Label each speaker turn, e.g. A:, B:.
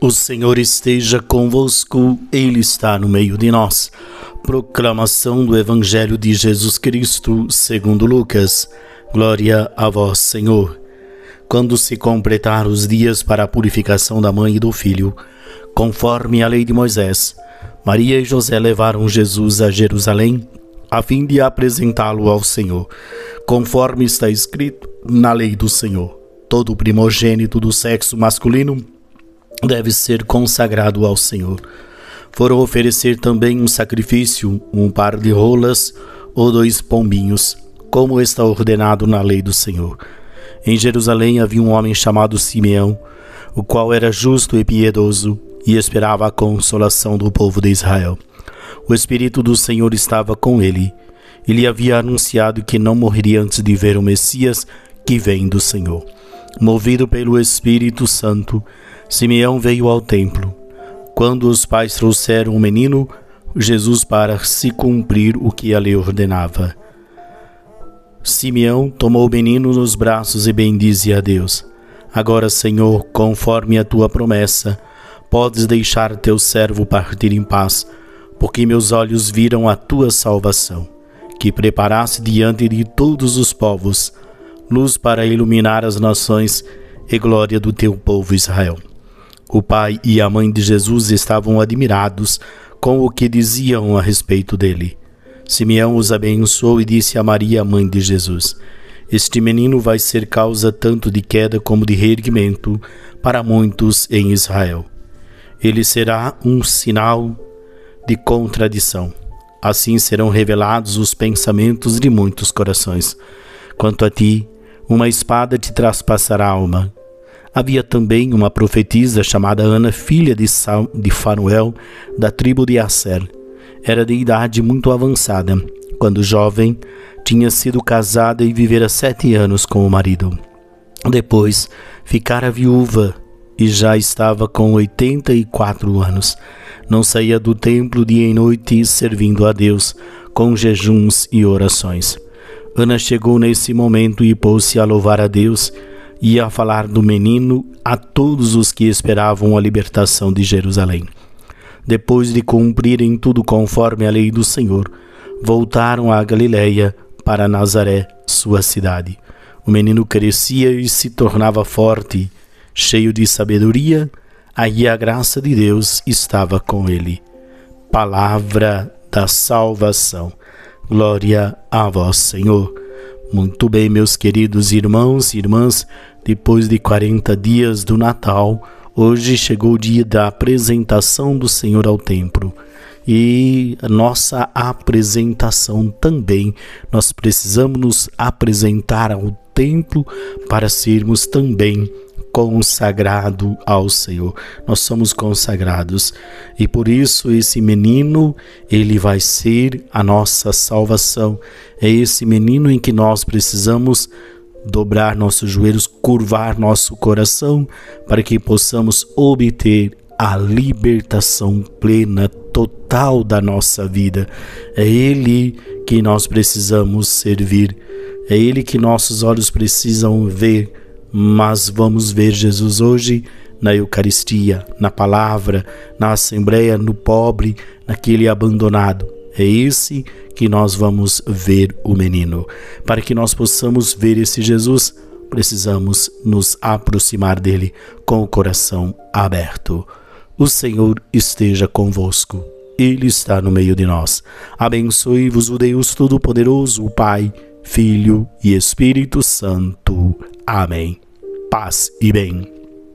A: O Senhor esteja convosco, Ele está no meio de nós. Proclamação do Evangelho de Jesus Cristo, segundo Lucas. Glória a vós, Senhor. Quando se completar os dias para a purificação da mãe e do filho, conforme a lei de Moisés, Maria e José levaram Jesus a Jerusalém a fim de apresentá-lo ao Senhor, conforme está escrito na lei do Senhor. Todo primogênito do sexo masculino deve ser consagrado ao Senhor. Foram oferecer também um sacrifício, um par de rolas ou dois pombinhos, como está ordenado na lei do Senhor. Em Jerusalém havia um homem chamado Simeão, o qual era justo e piedoso e esperava a consolação do povo de Israel. O Espírito do Senhor estava com ele. Ele havia anunciado que não morreria antes de ver o Messias que vem do Senhor. Movido pelo Espírito Santo, Simeão veio ao templo. Quando os pais trouxeram o menino, Jesus para se cumprir o que a lei ordenava. Simeão tomou o menino nos braços e bendize a Deus. Agora, Senhor, conforme a tua promessa, podes deixar teu servo partir em paz, porque meus olhos viram a tua salvação, que preparaste diante de todos os povos, luz para iluminar as nações e glória do teu povo Israel. O pai e a mãe de Jesus estavam admirados com o que diziam a respeito dele. Simeão os abençoou e disse a Maria, mãe de Jesus: Este menino vai ser causa tanto de queda como de reerguimento para muitos em Israel. Ele será um sinal de contradição. Assim serão revelados os pensamentos de muitos corações. Quanto a ti, uma espada te traspassará a alma Havia também uma profetisa chamada Ana, filha de, Sal, de Fanuel, da tribo de Asser. Era de idade muito avançada. Quando jovem, tinha sido casada e vivera sete anos com o marido. Depois, ficara viúva e já estava com oitenta e quatro anos. Não saía do templo dia e noite servindo a Deus com jejuns e orações. Ana chegou nesse momento e pôs-se a louvar a Deus e a falar do menino a todos os que esperavam a libertação de Jerusalém. Depois de cumprirem tudo conforme a lei do Senhor, voltaram a Galiléia para Nazaré, sua cidade. O menino crescia e se tornava forte, cheio de sabedoria, aí a graça de Deus estava com ele. Palavra da salvação. Glória a vós, Senhor. Muito bem, meus queridos irmãos e irmãs, depois de 40 dias do Natal, hoje chegou o dia da apresentação do Senhor ao templo. E nossa apresentação também, nós precisamos nos apresentar ao templo para sermos também consagrado ao Senhor. Nós somos consagrados e por isso esse menino, ele vai ser a nossa salvação. É esse menino em que nós precisamos dobrar nossos joelhos, curvar nosso coração para que possamos obter a libertação plena, total da nossa vida. É Ele que nós precisamos servir, é Ele que nossos olhos precisam ver mas vamos ver Jesus hoje na Eucaristia, na palavra, na assembleia, no pobre, naquele abandonado. É esse que nós vamos ver o menino. Para que nós possamos ver esse Jesus, precisamos nos aproximar dele com o coração aberto. O Senhor esteja convosco. Ele está no meio de nós. Abençoe-vos o Deus Todo-Poderoso, o Pai, Filho e Espírito Santo. Amém. Paz e bem.